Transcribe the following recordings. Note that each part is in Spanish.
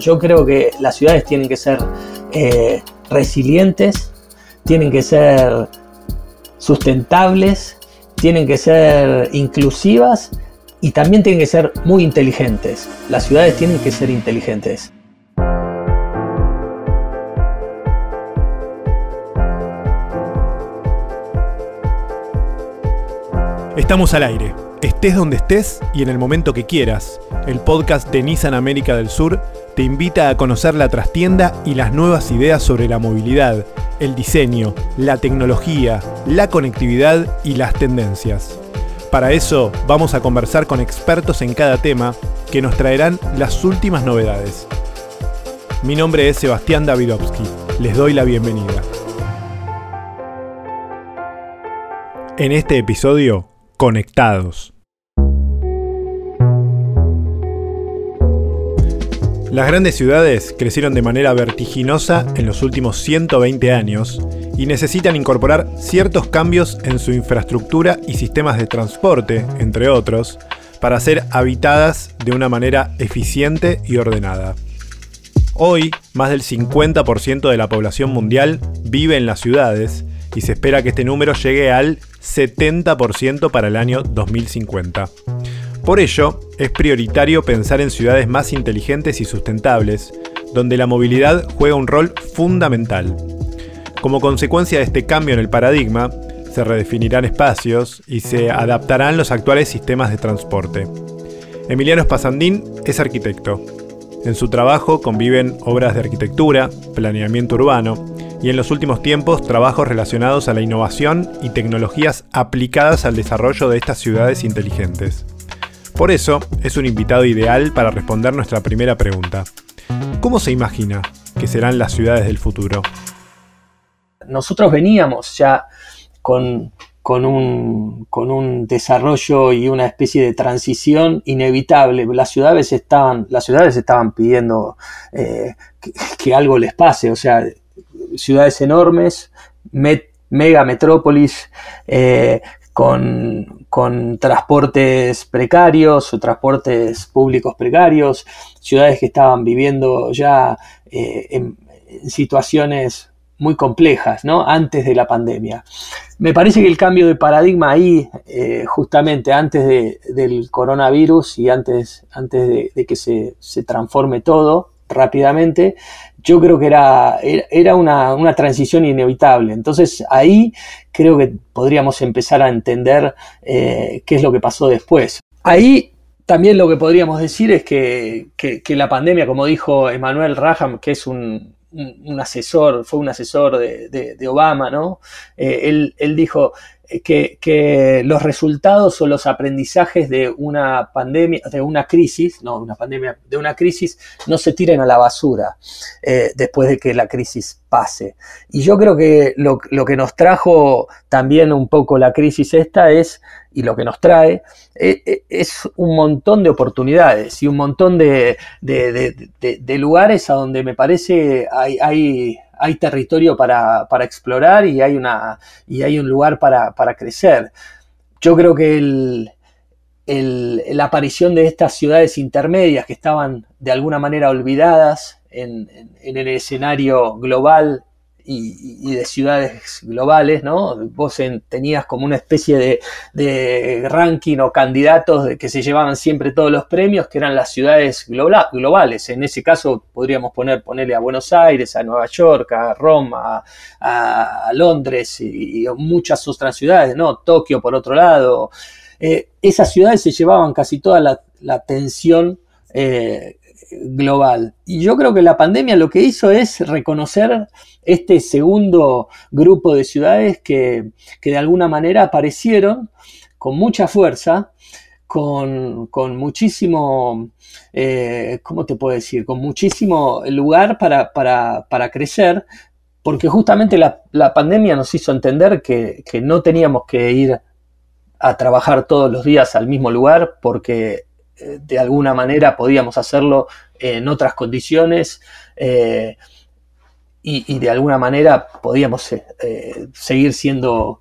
Yo creo que las ciudades tienen que ser eh, resilientes, tienen que ser sustentables, tienen que ser inclusivas y también tienen que ser muy inteligentes. Las ciudades tienen que ser inteligentes. Estamos al aire. Estés donde estés y en el momento que quieras. El podcast de Nissan América del Sur te invita a conocer la trastienda y las nuevas ideas sobre la movilidad, el diseño, la tecnología, la conectividad y las tendencias. Para eso vamos a conversar con expertos en cada tema que nos traerán las últimas novedades. Mi nombre es Sebastián Davidovsky. Les doy la bienvenida. En este episodio, Conectados. Las grandes ciudades crecieron de manera vertiginosa en los últimos 120 años y necesitan incorporar ciertos cambios en su infraestructura y sistemas de transporte, entre otros, para ser habitadas de una manera eficiente y ordenada. Hoy, más del 50% de la población mundial vive en las ciudades y se espera que este número llegue al 70% para el año 2050. Por ello, es prioritario pensar en ciudades más inteligentes y sustentables, donde la movilidad juega un rol fundamental. Como consecuencia de este cambio en el paradigma, se redefinirán espacios y se adaptarán los actuales sistemas de transporte. Emiliano Spasandín es arquitecto. En su trabajo conviven obras de arquitectura, planeamiento urbano, y en los últimos tiempos trabajos relacionados a la innovación y tecnologías aplicadas al desarrollo de estas ciudades inteligentes. Por eso, es un invitado ideal para responder nuestra primera pregunta. ¿Cómo se imagina que serán las ciudades del futuro? Nosotros veníamos ya con, un, desarrollo y una especie de transición inevitable. Las ciudades estaban, las ciudades estaban pidiendo eh, que, algo les pase, o sea, ciudades enormes, mega metrópolis, eh, con, transportes precarios o transportes públicos precarios, ciudades que estaban viviendo ya eh, en, situaciones muy complejas, ¿no? Antes de la pandemia. Me parece que el cambio de paradigma ahí, eh, justamente antes del coronavirus y antes, antes de, que se, se, transforme todo rápidamente, yo creo que era, era una, transición inevitable. Entonces ahí creo que podríamos empezar a entender eh, qué es lo que pasó después. Ahí también lo que podríamos decir es que, la pandemia, como dijo Emmanuel Raham, que es un, asesor, fue un asesor de, Obama, ¿no? Eh, él, él, dijo, que, los resultados o los aprendizajes de una pandemia, de una crisis, no una pandemia, de una crisis, no se tiren a la basura eh, después de que la crisis pase. Y yo creo que lo, que nos trajo también un poco la crisis esta es, y lo que nos trae, e, e, es, un montón de oportunidades y un montón de, lugares a donde me parece hay territorio para, explorar y hay, una, y hay un lugar para, crecer. Yo creo que la aparición de estas ciudades intermedias que estaban de alguna manera olvidadas en, en el escenario global y, de ciudades globales, ¿no? Vos tenías como una especie de, ranking o candidatos que se llevaban siempre todos los premios, que eran las ciudades globales. En ese caso podríamos poner, ponerle a Buenos Aires, a Nueva York, a Roma, a, Londres y, muchas otras ciudades, ¿no? Tokio por otro lado. Eh, esas ciudades se llevaban casi toda la, atención eh, global. Y yo creo que la pandemia lo que hizo es reconocer este segundo grupo de ciudades que, de alguna manera aparecieron con mucha fuerza, con, muchísimo, eh, ¿cómo te puedo decir? Con muchísimo lugar para, crecer, porque justamente la, pandemia nos hizo entender que, que no teníamos que ir a trabajar todos los días al mismo lugar, porque de alguna manera podíamos hacerlo en otras condiciones eh, y, de alguna manera podíamos eh, seguir, siendo,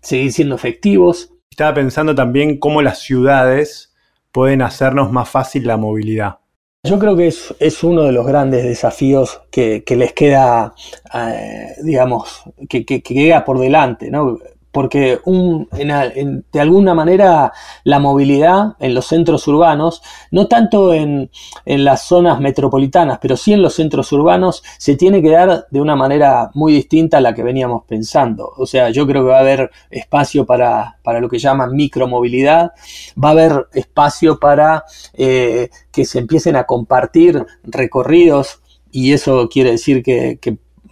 seguir siendo efectivos. Estaba pensando también cómo las ciudades pueden hacernos más fácil la movilidad. Yo creo que es, uno de los grandes desafíos que, les queda, eh, digamos, que, que, queda por delante, ¿no? Porque de alguna manera la movilidad en los centros urbanos, no tanto en, las zonas metropolitanas, pero sí en los centros urbanos, se tiene que dar de una manera muy distinta a la que veníamos pensando. O sea, yo creo que va a haber espacio para, lo que llaman micromovilidad, va a haber espacio para eh, que se empiecen a compartir recorridos y eso quiere decir que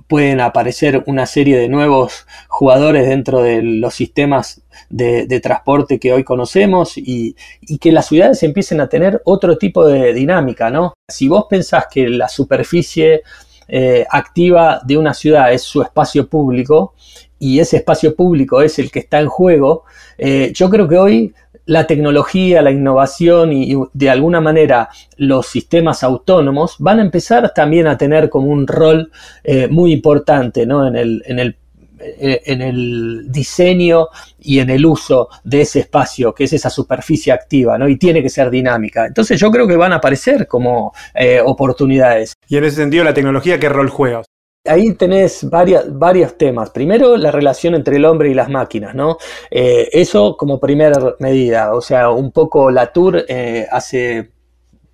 pueden aparecer una serie de nuevos jugadores dentro de los sistemas de, transporte que hoy conocemos y, que las ciudades empiecen a tener otro tipo de dinámica, ¿no? Si vos pensás que la superficie eh, activa de una ciudad es su espacio público y ese espacio público es el que está en juego, eh, yo creo que hoy la tecnología, la innovación y, de alguna manera los sistemas autónomos van a empezar también a tener como un rol eh, muy importante ¿no? en, el, en, el, eh, en, el, diseño y en el uso de ese espacio, que es esa superficie activa, ¿no? y tiene que ser dinámica. Entonces yo creo que van a aparecer como eh, oportunidades. Y en ese sentido, la tecnología, ¿qué rol juega? Ahí tenés varios temas. Primero, la relación entre el hombre y las máquinas, ¿no? Eh, eso como primera medida. O sea, un poco Latour eh, hace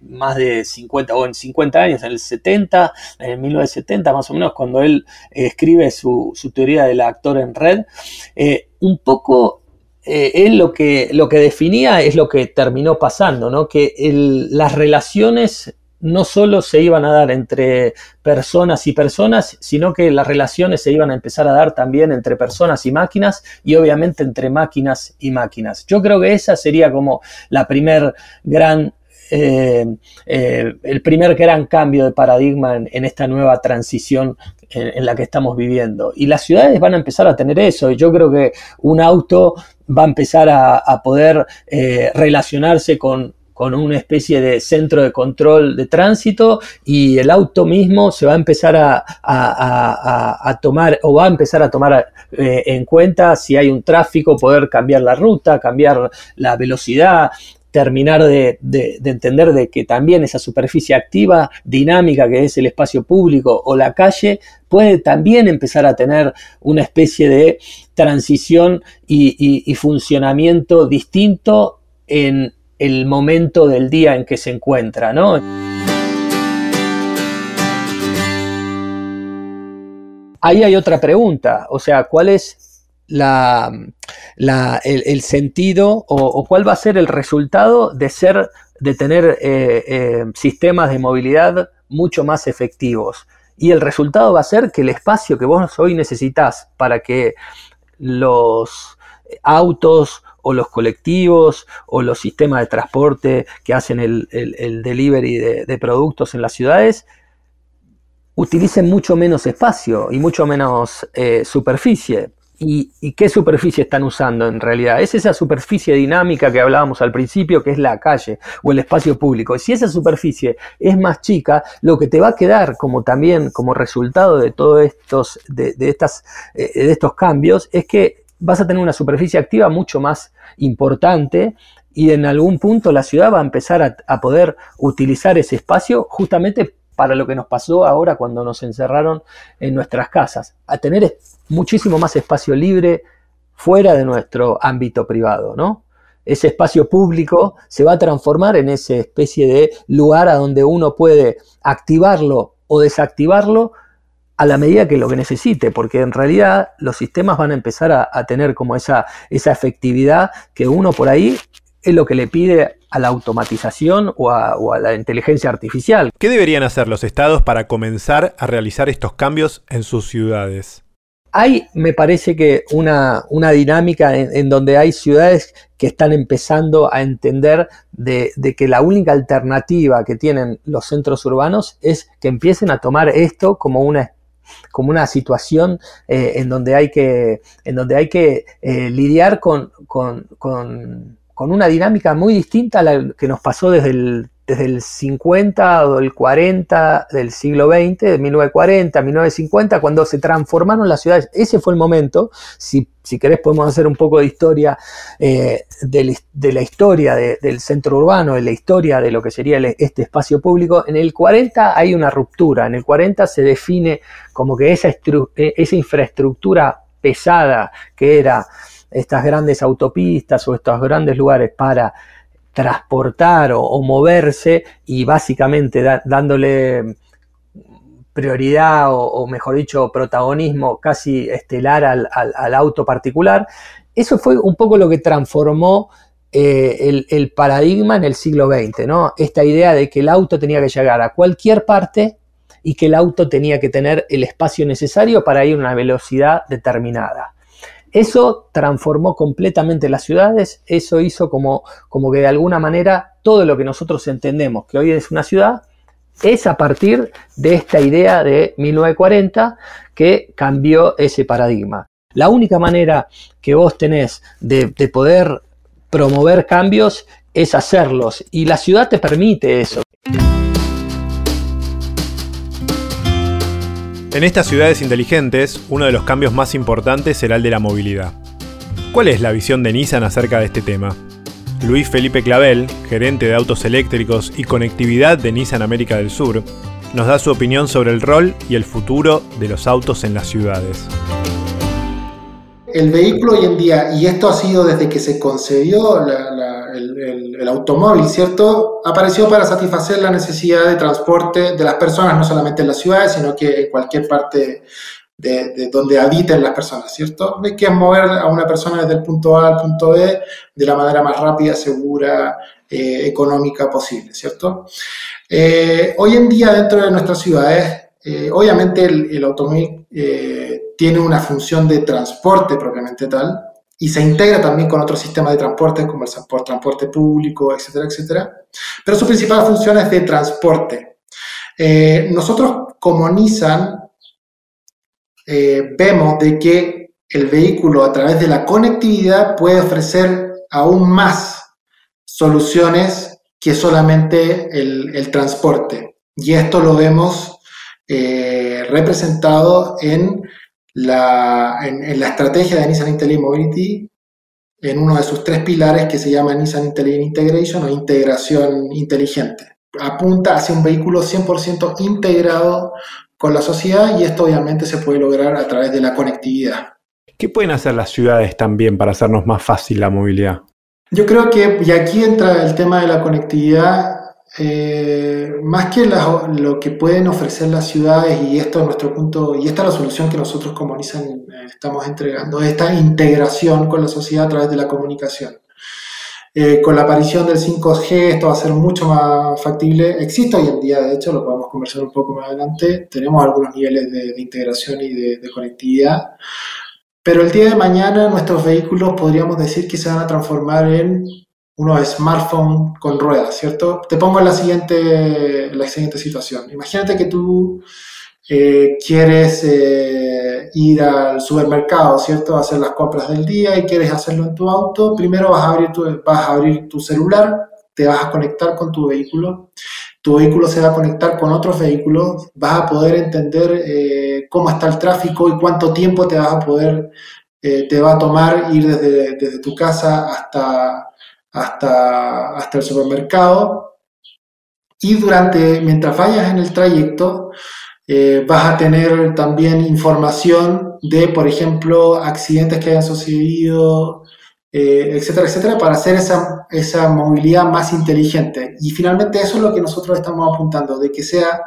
más de 50 o en 50 años, en el 70, en 1970 más o menos, cuando él eh, escribe su, teoría del actor en red, un poco él lo que, lo que definía es lo que terminó pasando, ¿no? que las relaciones no solo se iban a dar entre personas y personas, sino que las relaciones se iban a empezar a dar también entre personas y máquinas y obviamente entre máquinas y máquinas. Yo creo que esa sería como la primer gran eh, eh, el primer gran cambio de paradigma en, esta nueva transición en, la que estamos viviendo. Y las ciudades van a empezar a tener eso. Y yo creo que un auto va a empezar a, poder eh, relacionarse con con una especie de centro de control de tránsito y el auto mismo se va a empezar a, tomar o va a empezar a tomar eh, en cuenta si hay un tráfico, poder cambiar la ruta, cambiar la velocidad, terminar de, entender de que también esa superficie activa, dinámica que es el espacio público o la calle, puede también empezar a tener una especie de transición y funcionamiento distinto en, el momento del día en que se encuentra, ¿no? Ahí hay otra pregunta, o sea, ¿cuál es la, el, sentido o, cuál va a ser el resultado de ser, de tener eh, eh, sistemas de movilidad mucho más efectivos? Y el resultado va a ser que el espacio que vos hoy necesitas para que los autos o los colectivos o los sistemas de transporte que hacen el, delivery de, productos en las ciudades utilicen mucho menos espacio y mucho menos eh, superficie. ¿Y, qué superficie están usando en realidad? Es esa superficie dinámica que hablábamos al principio, que es la calle o el espacio público. Y si esa superficie es más chica, lo que te va a quedar como también como resultado de todos estos, de, estas, eh, de estos cambios es que vas a tener una superficie activa mucho más importante y en algún punto la ciudad va a empezar a, poder utilizar ese espacio justamente para lo que nos pasó ahora cuando nos encerraron en nuestras casas, a tener muchísimo más espacio libre fuera de nuestro ámbito privado, ¿no? Ese espacio público se va a transformar en esa especie de lugar a donde uno puede activarlo o desactivarlo a la medida que lo que necesite, porque en realidad los sistemas van a empezar a, tener como esa, esa efectividad que uno por ahí es lo que le pide a la automatización o a, la inteligencia artificial. ¿Qué deberían hacer los estados para comenzar a realizar estos cambios en sus ciudades? Hay, me parece que, una, una dinámica en, donde hay ciudades que están empezando a entender de, de, que la única alternativa que tienen los centros urbanos es que empiecen a tomar esto como una como una situación eh, en donde hay que, en donde hay que eh, lidiar con, con, con, una dinámica muy distinta a la que nos pasó desde el, desde el 50 o el 40 del siglo XX, de 1940, 1950, cuando se transformaron las ciudades. Ese fue el momento. Si, si querés podemos hacer un poco de historia eh, de, la historia del centro urbano, de la historia de lo que sería este espacio público. En el 40 hay una ruptura. En el 40 se define como que esa, eh, esa infraestructura pesada que era estas grandes autopistas o estos grandes lugares para transportar o, moverse y básicamente dándole prioridad o, mejor dicho protagonismo casi estelar al, auto particular, eso fue un poco lo que transformó eh, el, paradigma en el siglo XX, ¿no? Esta idea de que el auto tenía que llegar a cualquier parte y que el auto tenía que tener el espacio necesario para ir a una velocidad determinada. Eso transformó completamente las ciudades, eso hizo como, como que de alguna manera todo lo que nosotros entendemos que hoy es una ciudad es a partir de esta idea de 1940 que cambió ese paradigma. La única manera que vos tenés de, de poder promover cambios es hacerlos y la ciudad te permite eso. En estas ciudades inteligentes, uno de los cambios más importantes será el de la movilidad. ¿Cuál es la visión de Nissan acerca de este tema? Luis Felipe Clavel, gerente de autos eléctricos y conectividad de Nissan América del Sur, nos da su opinión sobre el rol y el futuro de los autos en las ciudades el vehículo hoy en día, y esto ha sido desde que se concebió el, automóvil, ¿cierto? Apareció para satisfacer la necesidad de transporte de las personas, no solamente en las ciudades, sino que en cualquier parte de, donde habiten las personas, ¿cierto? Hay que mover a una persona desde el punto A al punto B de la manera más rápida, segura, eh, económica posible, ¿cierto? Eh, hoy en día dentro de nuestras ciudades, eh, obviamente el, automóvil tiene una función de transporte propiamente tal y se integra también con otros sistemas de transporte como el transporte público, etcétera, etcétera. Pero su principal función es de transporte. Eh, nosotros como Nissan eh, vemos de que el vehículo a través de la conectividad puede ofrecer aún más soluciones que solamente el, transporte. Y esto lo vemos eh, representado en la, en, la estrategia de Nissan Intelligent Mobility en uno de sus tres pilares que se llama Nissan Intelligent Integration o integración inteligente. Apunta hacia un vehículo 100% integrado con la sociedad y esto obviamente se puede lograr a través de la conectividad. ¿Qué pueden hacer las ciudades también para hacernos más fácil la movilidad? Yo creo que, y aquí entra el tema de la conectividad, eh, más que lo que pueden ofrecer las ciudades, y esto es nuestro punto, y esta es la solución que nosotros como Nissan eh, estamos entregando, esta integración con la sociedad a través de la comunicación. Eh, con la aparición del 5G esto va a ser mucho más factible. Existe hoy en día, de hecho, lo podemos conversar un poco más adelante. Tenemos algunos niveles de, integración y de, de, conectividad. Pero el día de mañana nuestros vehículos podríamos decir que se van a transformar en unos smartphones con ruedas, ¿cierto? Te pongo en la siguiente, la siguiente situación. Imagínate que tú eh, quieres eh, ir al supermercado, ¿cierto? Hacer las compras del día y quieres hacerlo en tu auto. Primero vas a abrir tu, vas a abrir tu celular, te vas a conectar con tu vehículo. Tu vehículo se va a conectar con otros vehículos. Vas a poder entender eh, cómo está el tráfico y cuánto tiempo te vas a poder, te va a tomar ir desde, desde tu casa hasta hasta, hasta el supermercado y durante, mientras vayas en el trayecto, eh, vas a tener también información de, por ejemplo, accidentes que hayan sucedido, eh, etcétera, etcétera, para hacer esa, esa movilidad más inteligente. Y finalmente eso es lo que nosotros estamos apuntando, de que sea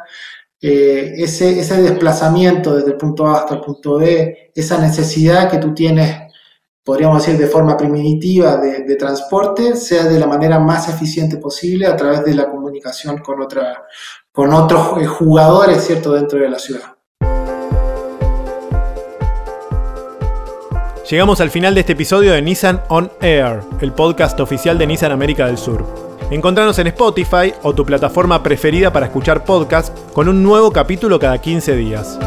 eh, ese, ese desplazamiento desde el punto A hasta el punto B, esa necesidad que tú tienes podríamos decir de forma primitiva de, transporte, sea de la manera más eficiente posible a través de la comunicación con, otra, con otros eh, jugadores ¿cierto? dentro de la ciudad. Llegamos al final de este episodio de Nissan On Air, el podcast oficial de Nissan América del Sur. Encontranos en Spotify o tu plataforma preferida para escuchar podcasts con un nuevo capítulo cada 15 días.